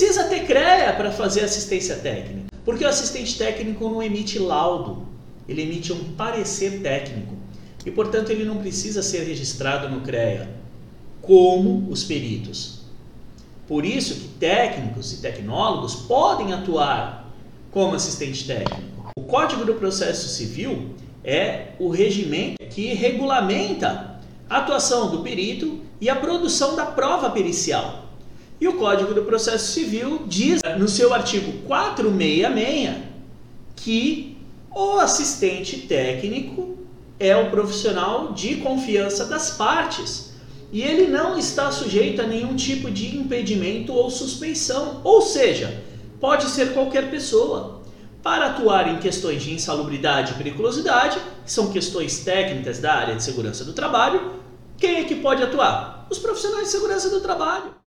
precisa ter CREA para fazer assistência técnica, porque o assistente técnico não emite laudo, ele emite um parecer técnico e, portanto, ele não precisa ser registrado no CREA, como os peritos. Por isso que técnicos e tecnólogos podem atuar como assistente técnico. O Código do Processo Civil é o regimento que regulamenta a atuação do perito e a produção da prova pericial. E o Código do Processo Civil diz no seu artigo 466 que o assistente técnico é o profissional de confiança das partes e ele não está sujeito a nenhum tipo de impedimento ou suspeição, ou seja, pode ser qualquer pessoa. Para atuar em questões de insalubridade e periculosidade, que são questões técnicas da área de segurança do trabalho, quem é que pode atuar? Os profissionais de segurança do trabalho.